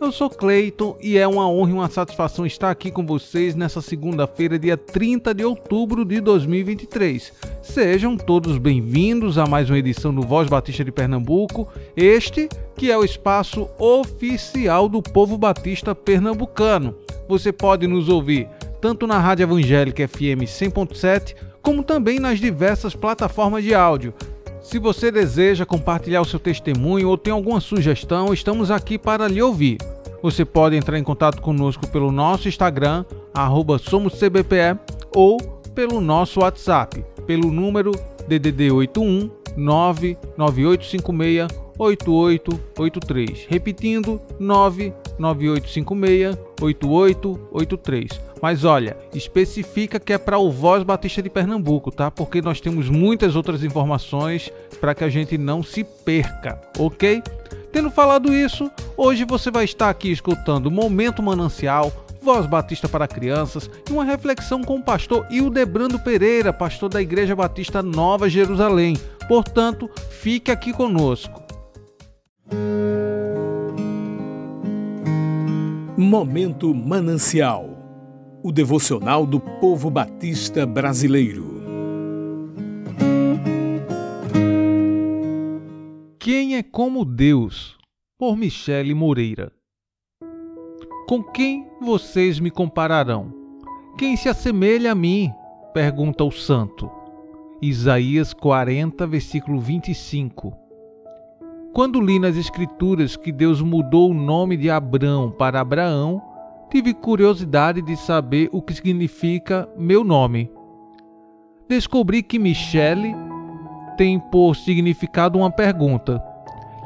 Eu sou Cleiton e é uma honra e uma satisfação estar aqui com vocês nessa segunda-feira, dia 30 de outubro de 2023. Sejam todos bem-vindos a mais uma edição do Voz Batista de Pernambuco, este que é o espaço oficial do povo batista pernambucano. Você pode nos ouvir tanto na Rádio Evangélica FM 100.7 como também nas diversas plataformas de áudio. Se você deseja compartilhar o seu testemunho ou tem alguma sugestão, estamos aqui para lhe ouvir. Você pode entrar em contato conosco pelo nosso Instagram, SomosCBPE, ou pelo nosso WhatsApp, pelo número DDD 81 99856 8883. Repetindo, 99856 8883. Mas olha, especifica que é para o Voz Batista de Pernambuco, tá? Porque nós temos muitas outras informações para que a gente não se perca, ok? Tendo falado isso, hoje você vai estar aqui escutando Momento Manancial, Voz Batista para Crianças e uma reflexão com o pastor Hildebrando Pereira, pastor da Igreja Batista Nova Jerusalém. Portanto, fique aqui conosco. Momento Manancial o devocional do povo batista brasileiro. Quem é como Deus? Por Michele Moreira. Com quem vocês me compararão? Quem se assemelha a mim? pergunta o santo. Isaías 40, versículo 25. Quando li nas Escrituras que Deus mudou o nome de Abrão para Abraão, tive curiosidade de saber o que significa meu nome. Descobri que Michele tem por significado uma pergunta: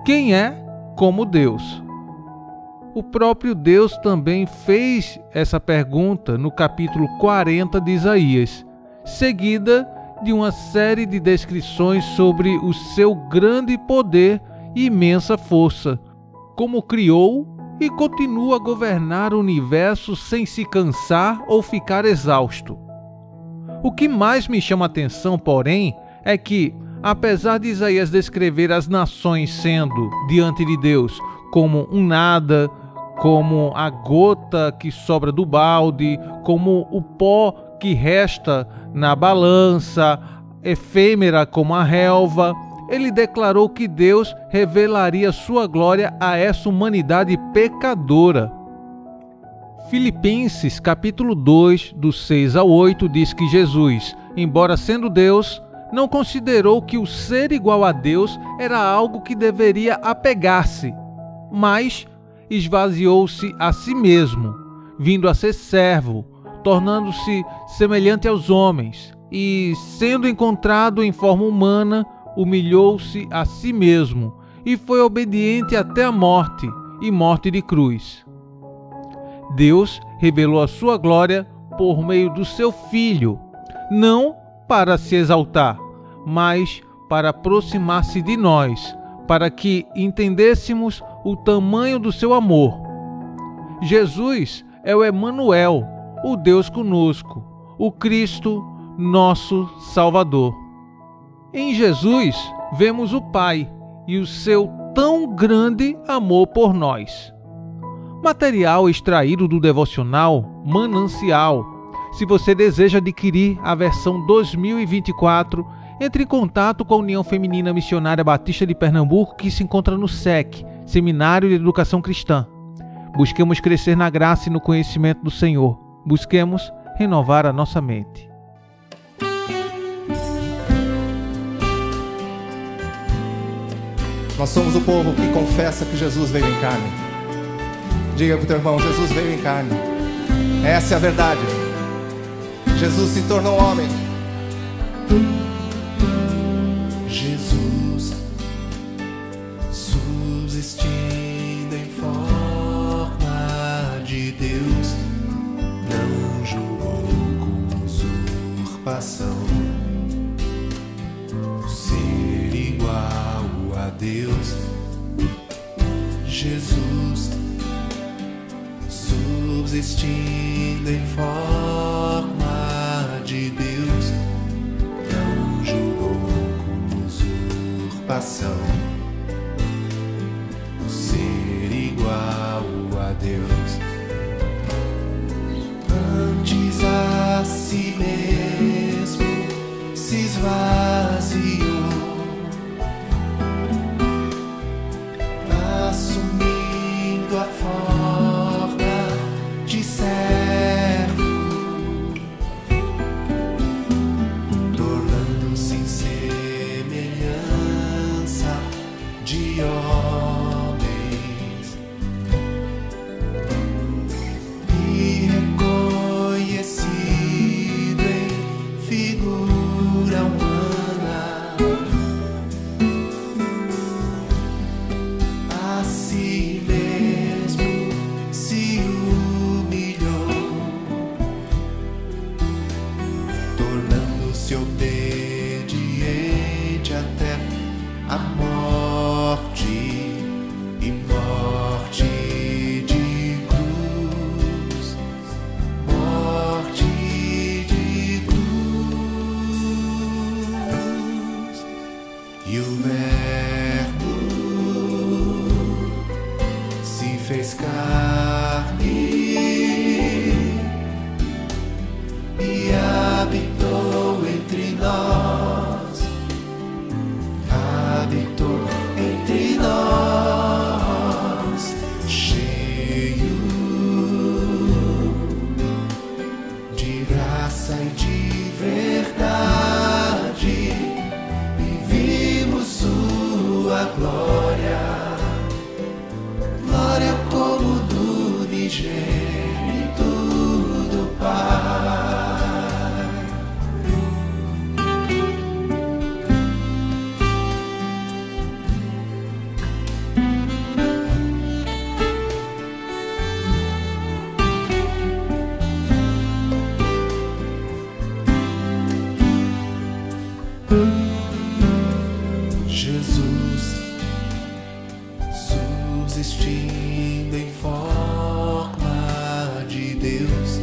quem é como Deus? O próprio Deus também fez essa pergunta no capítulo 40 de Isaías, seguida de uma série de descrições sobre o seu grande poder e imensa força, como criou e continua a governar o universo sem se cansar ou ficar exausto. O que mais me chama atenção, porém, é que, apesar de Isaías descrever as nações sendo, diante de Deus, como um nada, como a gota que sobra do balde, como o pó que resta na balança, efêmera como a relva, ele declarou que Deus revelaria sua glória a essa humanidade pecadora. Filipenses capítulo 2, do 6 ao 8 diz que Jesus, embora sendo Deus, não considerou que o ser igual a Deus era algo que deveria apegar-se, mas esvaziou-se a si mesmo, vindo a ser servo, tornando-se semelhante aos homens, e, sendo encontrado em forma humana, humilhou-se a si mesmo e foi obediente até a morte e morte de cruz. Deus revelou a sua glória por meio do seu Filho, não para se exaltar, mas para aproximar-se de nós, para que entendêssemos o tamanho do seu amor. Jesus é o Emanuel, o Deus conosco, o Cristo, nosso Salvador. Em Jesus vemos o Pai e o seu tão grande amor por nós. Material extraído do devocional Manancial. Se você deseja adquirir a versão 2024, entre em contato com a União Feminina Missionária Batista de Pernambuco, que se encontra no SEC, Seminário de Educação Cristã. Busquemos crescer na graça e no conhecimento do Senhor. Busquemos renovar a nossa mente. Nós somos o povo que confessa que Jesus veio em carne. Diga para o teu irmão: Jesus veio em carne. Essa é a verdade. Jesus se tornou homem. E habitou entre nós Deus,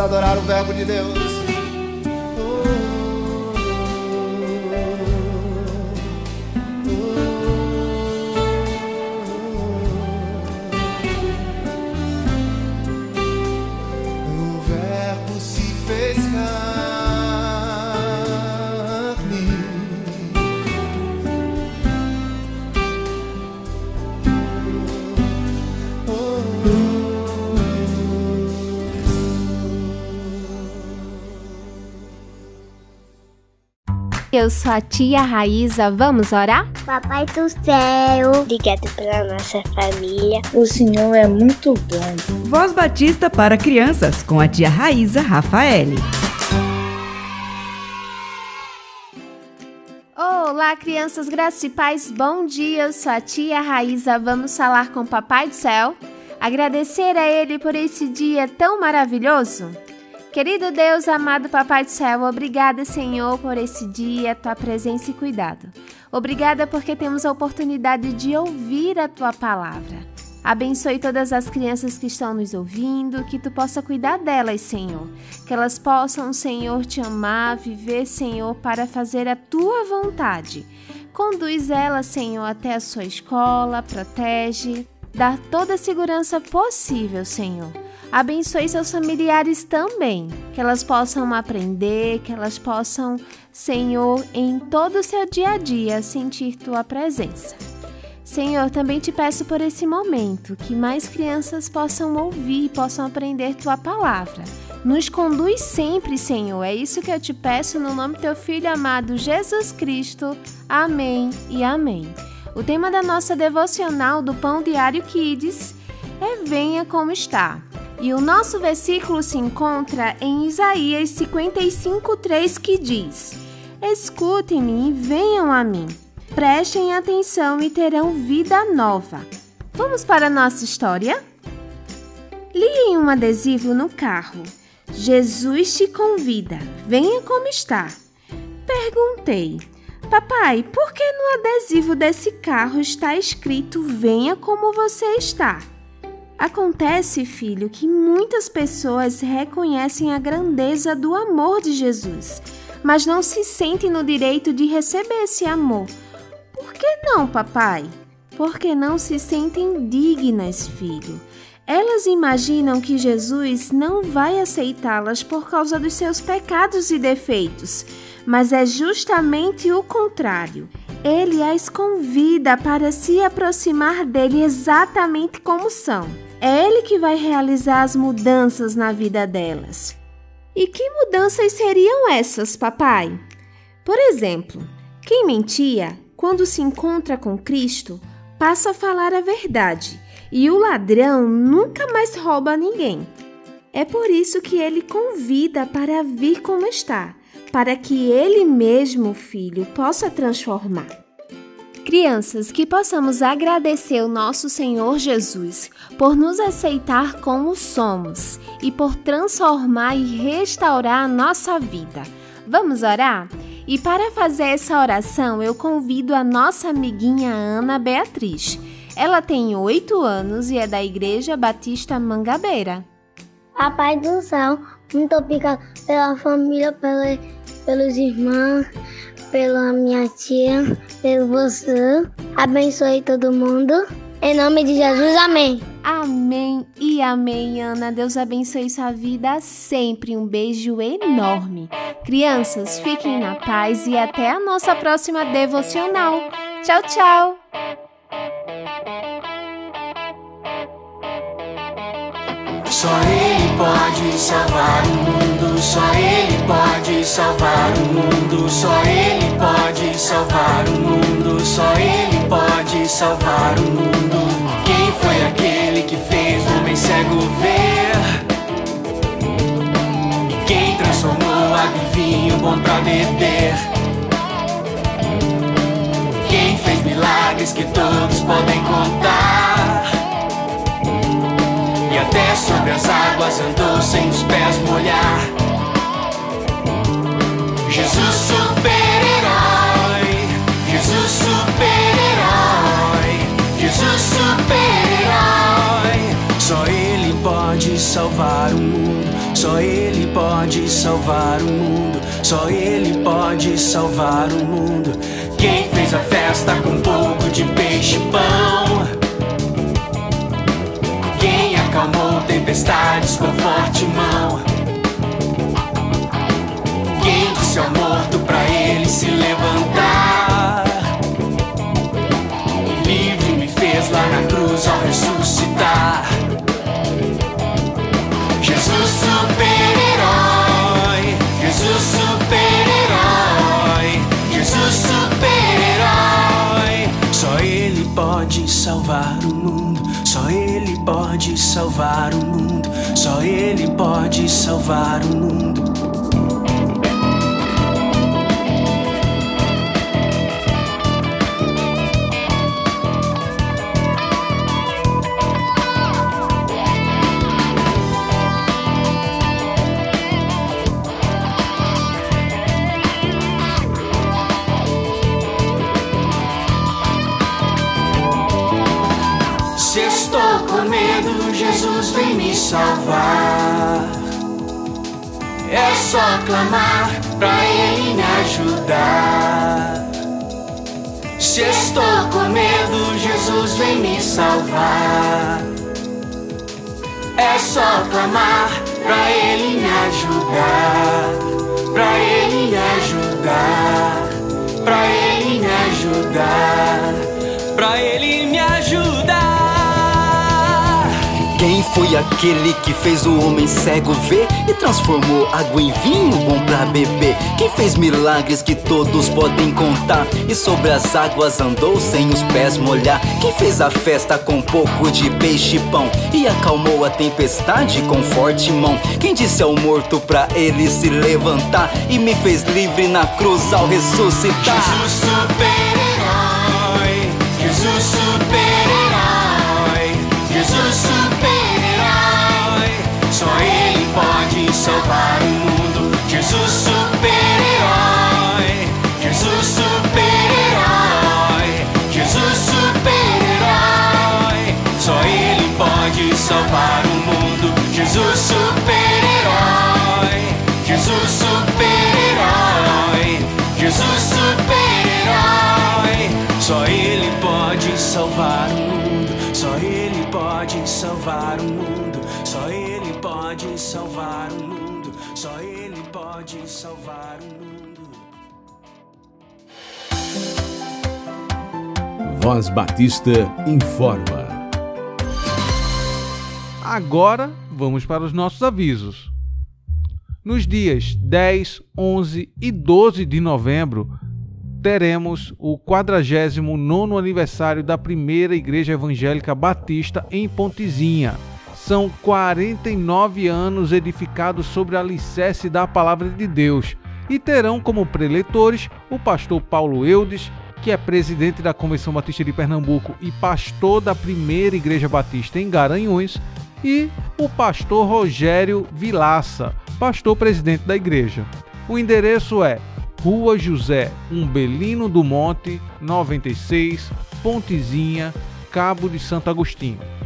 adorar o Verbo de Deus. Eu sou a tia Raíza, vamos orar? Papai do céu, obrigado pela nossa família. O Senhor é muito bom. Voz Batista para crianças com a tia Raíza Rafaele. Olá, crianças, graças e paz, bom dia. Eu sou a tia Raíza, vamos falar com o Papai do Céu, agradecer a Ele por esse dia tão maravilhoso. Querido Deus, amado Papai do Céu, obrigada, Senhor, por esse dia, tua presença e cuidado. Obrigada porque temos a oportunidade de ouvir a tua palavra. Abençoe todas as crianças que estão nos ouvindo, que tu possa cuidar delas, Senhor. Que elas possam, Senhor, te amar, viver, Senhor, para fazer a tua vontade. Conduz elas, Senhor, até a sua escola, protege, dá toda a segurança possível, Senhor. Abençoe seus familiares também, que elas possam aprender, que elas possam, Senhor, em todo o seu dia a dia sentir tua presença. Senhor, também te peço por esse momento que mais crianças possam ouvir, possam aprender tua palavra. Nos conduz sempre, Senhor. É isso que eu te peço no nome do teu filho amado Jesus Cristo. Amém e amém. O tema da nossa devocional do Pão Diário Kids é Venha como está. E o nosso versículo se encontra em Isaías 55:3 que diz: Escutem-me e venham a mim. Prestem atenção e terão vida nova. Vamos para a nossa história? Li em um adesivo no carro. Jesus te convida. Venha como está. Perguntei: Papai, por que no adesivo desse carro está escrito Venha como você está? Acontece, filho, que muitas pessoas reconhecem a grandeza do amor de Jesus, mas não se sentem no direito de receber esse amor. Por que não, papai? Porque não se sentem dignas, filho. Elas imaginam que Jesus não vai aceitá-las por causa dos seus pecados e defeitos, mas é justamente o contrário. Ele as convida para se aproximar dele exatamente como são. É ele que vai realizar as mudanças na vida delas. E que mudanças seriam essas, papai? Por exemplo, quem mentia, quando se encontra com Cristo, passa a falar a verdade, e o ladrão nunca mais rouba ninguém. É por isso que ele convida para vir como está, para que ele mesmo, filho, possa transformar. Crianças, que possamos agradecer o nosso Senhor Jesus por nos aceitar como somos e por transformar e restaurar a nossa vida. Vamos orar? E para fazer essa oração, eu convido a nossa amiguinha Ana Beatriz. Ela tem oito anos e é da Igreja Batista Mangabeira. Papai do céu, muito obrigado pela família, pela, pelos irmãos, pela minha tia, pelo você. Abençoe todo mundo. Em nome de Jesus, amém. Amém e amém, Ana. Deus abençoe sua vida sempre. Um beijo enorme. Crianças, fiquem na paz e até a nossa próxima devocional. Tchau, tchau. Só Ele pode salvar o mundo. Só Ele pode salvar o mundo, só Ele pode salvar o mundo, só Ele pode salvar o mundo. Quem foi aquele que fez o homem cego ver? Quem transformou em vinho bom pra beber? Quem fez milagres que todos podem contar? Até sobre as águas andou sem os pés molhar. Jesus super-herói, Jesus super-herói, Jesus super-herói. Só Ele pode salvar o mundo, só Ele pode salvar o mundo, só Ele pode salvar o mundo. Quem fez a festa com um pouco de peixe e pão? Acalmou tempestades com forte mão? Quem disse ao morto pra ele se levantar? Livre me fez lá na cruz ao ressuscitar. Jesus super-herói, Jesus super-herói, Jesus super-herói. Só Ele pode salvar o pode salvar o mundo, só Ele pode salvar o mundo. Jesus vem me salvar. É só clamar pra Ele me ajudar. Se estou com medo, Jesus vem me salvar. É só clamar pra Ele me ajudar. Pra Ele me ajudar. Pra Ele me ajudar. Pra Ele me ajudar. Foi aquele que fez o homem cego ver e transformou água em vinho bom pra beber? Quem fez milagres que todos podem contar e sobre as águas andou sem os pés molhar? Quem fez a festa com um pouco de peixe e pão e acalmou a tempestade com forte mão? Quem disse ao morto pra ele se levantar e me fez livre na cruz ao ressuscitar? Jesus super-herói, Jesus super-herói, salvar o mundo. Jesus super-herói, Jesus super-herói, Jesus super-herói. Só Ele pode salvar o mundo. Jesus super-herói, Jesus super-herói, Jesus super-herói. Só Ele pode salvar o mundo. Só Ele pode salvar o mundo. Só Ele pode salvar o mundo. Só Ele pode salvar o mundo. Voz Batista informa. Agora vamos para os nossos avisos. Nos dias 10, 11 e 12 de novembro, teremos o 49º aniversário da primeira Igreja Evangélica Batista em Pontezinha. São 49 anos edificados sobre a alicerce da Palavra de Deus e terão como preletores o pastor Paulo Eudes, que é presidente da Convenção Batista de Pernambuco e pastor da primeira Igreja Batista em Garanhuns, e o pastor Rogério Vilaça, pastor presidente da igreja. O endereço é Rua José Umbelino do Monte, 96, Pontezinha, Cabo de Santo Agostinho.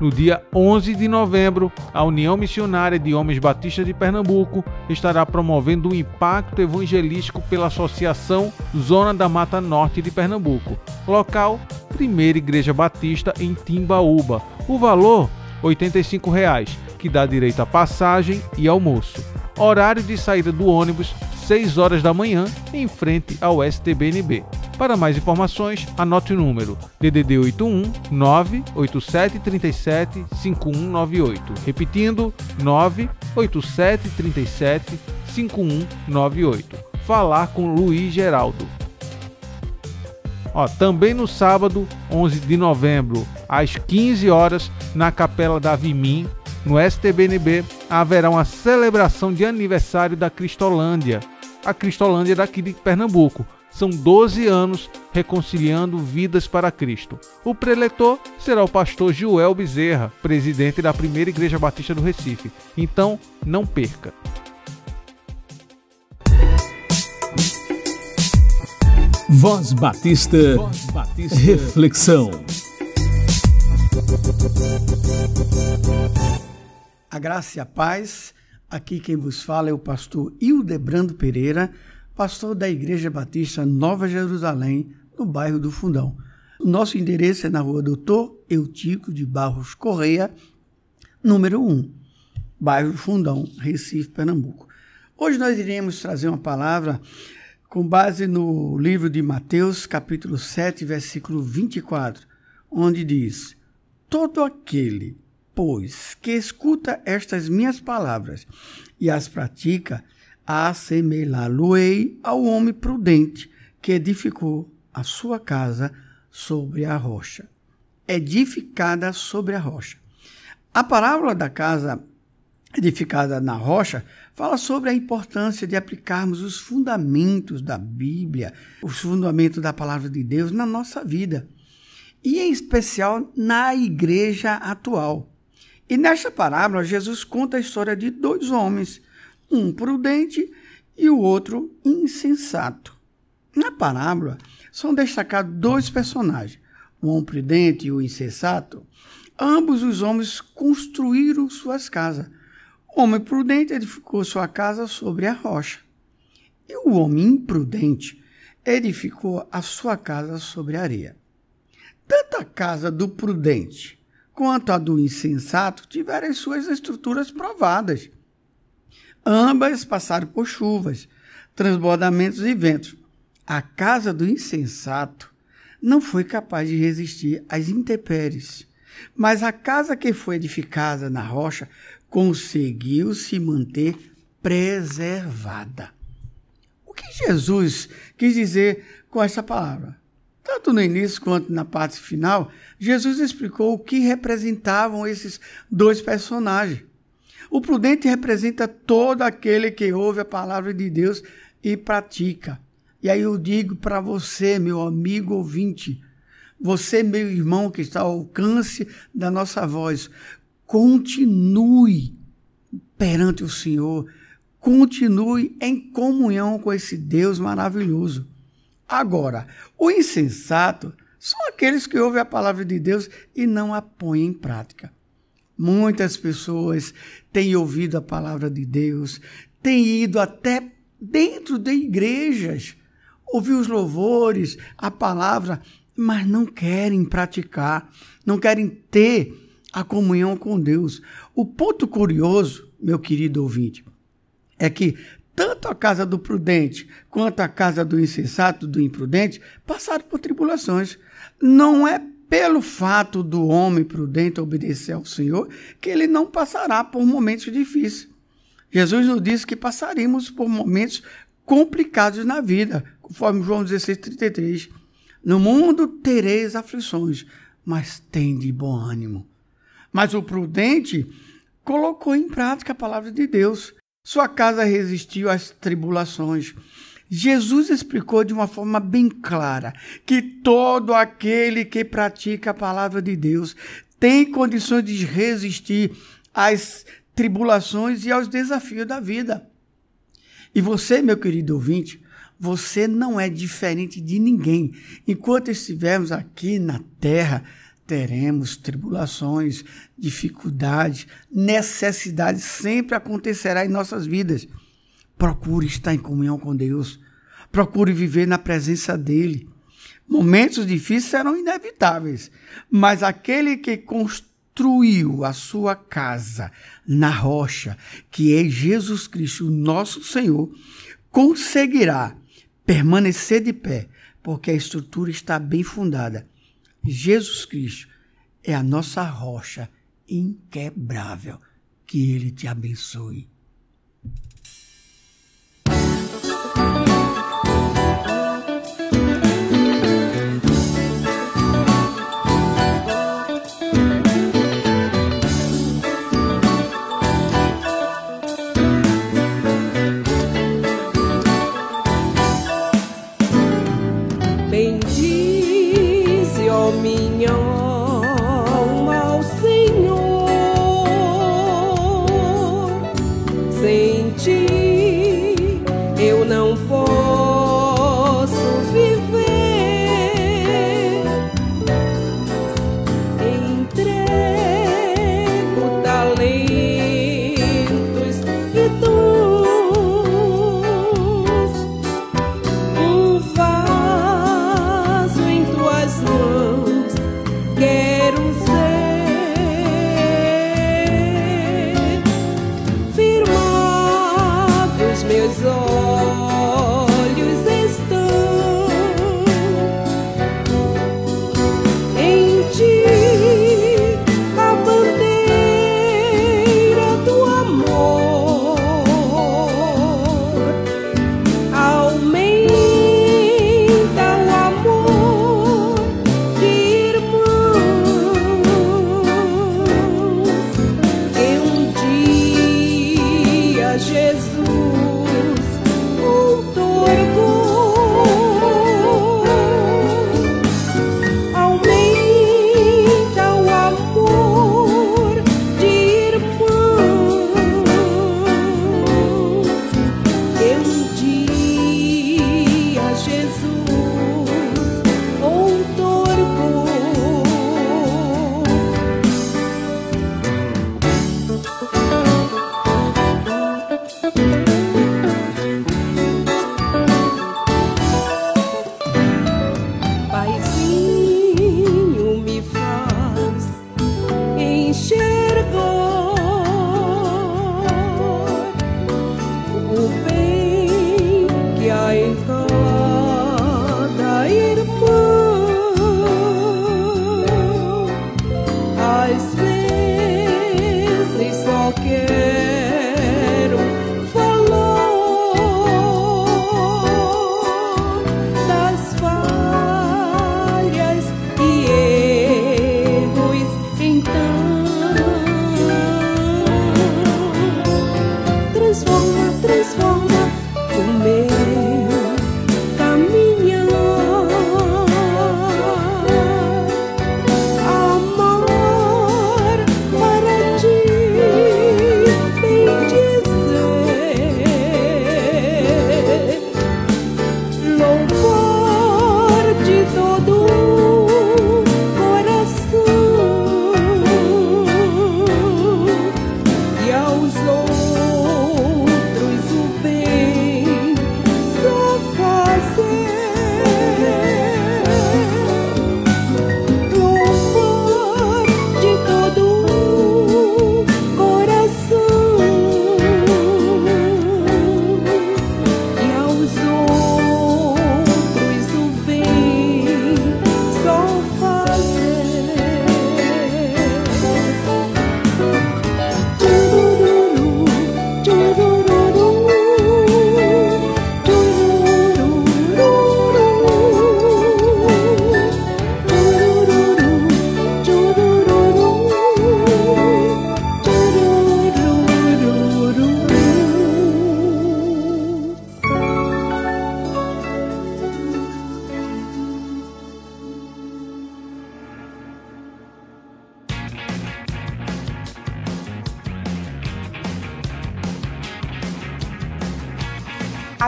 No dia 11 de novembro, a União Missionária de Homens Batistas de Pernambuco estará promovendo um impacto evangelístico pela Associação Zona da Mata Norte de Pernambuco. Local: Primeira Igreja Batista em Timbaúba. O valor: 85 reais, que dá direito a passagem e almoço. Horário de saída do ônibus: 6 horas da manhã, em frente ao STBNB. Para mais informações, anote o número DDD 81 98737 5198. Repetindo, 98737 5198. Falar com Luiz Geraldo. Ó, também no sábado, 11 de novembro, às 15 horas, na Capela da Vimim, no STBNB, haverá uma celebração de aniversário da Cristolândia. A Cristolândia daqui de Pernambuco são 12 anos reconciliando vidas para Cristo. O preletor será o pastor Joel Bezerra, presidente da primeira Igreja Batista do Recife. Então, não perca. Voz Batista, Voz Batista. Reflexão. A graça e a paz. Aqui quem vos fala é o pastor Hildebrando Pereira pastor da Igreja Batista Nova Jerusalém, no bairro do Fundão. Nosso endereço é na rua Doutor Eutico de Barros Correia, número 1, bairro Fundão, Recife, Pernambuco. Hoje nós iremos trazer uma palavra com base no livro de Mateus, capítulo 7, versículo 24, onde diz: Todo aquele, pois, que escuta estas minhas palavras e as pratica, assemelhá-lo-ei ao homem prudente que edificou a sua casa sobre a rocha. Edificada sobre a rocha. A parábola da casa edificada na rocha fala sobre a importância de aplicarmos os fundamentos da Bíblia, os fundamentos da palavra de Deus na nossa vida, e em especial na igreja atual. E nesta parábola, Jesus conta a história de dois homens um prudente e o outro insensato. Na parábola, são destacados dois personagens, o homem prudente e o insensato. Ambos os homens construíram suas casas. O homem prudente edificou sua casa sobre a rocha, e o homem imprudente edificou a sua casa sobre a areia. Tanto a casa do prudente quanto a do insensato tiveram as suas estruturas provadas. Ambas passaram por chuvas, transbordamentos e ventos. A casa do insensato não foi capaz de resistir às intempéries, mas a casa que foi edificada na rocha conseguiu se manter preservada. O que Jesus quis dizer com essa palavra? Tanto no início quanto na parte final, Jesus explicou o que representavam esses dois personagens. O prudente representa todo aquele que ouve a palavra de Deus e pratica. E aí eu digo para você, meu amigo ouvinte, você, meu irmão que está ao alcance da nossa voz, continue perante o Senhor, continue em comunhão com esse Deus maravilhoso. Agora, o insensato são aqueles que ouvem a palavra de Deus e não a põem em prática. Muitas pessoas têm ouvido a palavra de Deus, têm ido até dentro de igrejas, ouvir os louvores, a palavra, mas não querem praticar, não querem ter a comunhão com Deus. O ponto curioso, meu querido ouvinte, é que tanto a casa do prudente quanto a casa do insensato, do imprudente, passaram por tribulações. Não é pelo fato do homem prudente obedecer ao Senhor, que ele não passará por momentos difíceis. Jesus nos disse que passaríamos por momentos complicados na vida, conforme João 16, 33. No mundo tereis aflições, mas tende bom ânimo. Mas o prudente colocou em prática a palavra de Deus. Sua casa resistiu às tribulações. Jesus explicou de uma forma bem clara que todo aquele que pratica a palavra de Deus tem condições de resistir às tribulações e aos desafios da vida. E você, meu querido ouvinte, você não é diferente de ninguém. Enquanto estivermos aqui na terra, teremos tribulações, dificuldades, necessidades, sempre acontecerá em nossas vidas. Procure estar em comunhão com Deus. Procure viver na presença dele. Momentos difíceis serão inevitáveis, mas aquele que construiu a sua casa na rocha, que é Jesus Cristo, nosso Senhor, conseguirá permanecer de pé, porque a estrutura está bem fundada. Jesus Cristo é a nossa rocha inquebrável. Que Ele te abençoe.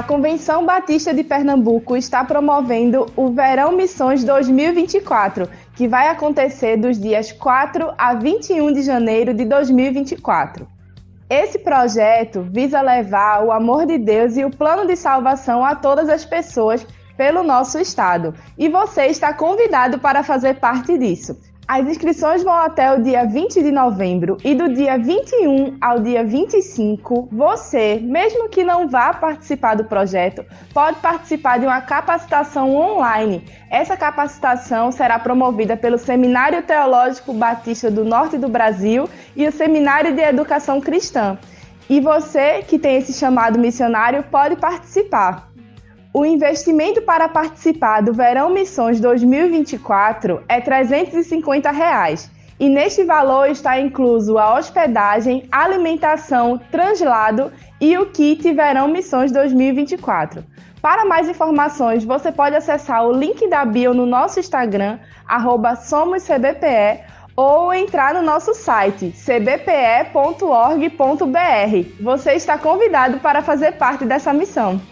A Convenção Batista de Pernambuco está promovendo o Verão Missões 2024, que vai acontecer dos dias 4 a 21 de janeiro de 2024. Esse projeto visa levar o amor de Deus e o plano de salvação a todas as pessoas pelo nosso estado, e você está convidado para fazer parte disso. As inscrições vão até o dia 20 de novembro e do dia 21 ao dia 25, você, mesmo que não vá participar do projeto, pode participar de uma capacitação online. Essa capacitação será promovida pelo Seminário Teológico Batista do Norte do Brasil e o Seminário de Educação Cristã. E você que tem esse chamado missionário pode participar. O investimento para participar do Verão Missões 2024 é 350 reais, e neste valor está incluso a hospedagem, alimentação, translado e o kit Verão Missões 2024. Para mais informações, você pode acessar o link da bio no nosso Instagram, SomosCBPE, ou entrar no nosso site cbpe.org.br. Você está convidado para fazer parte dessa missão.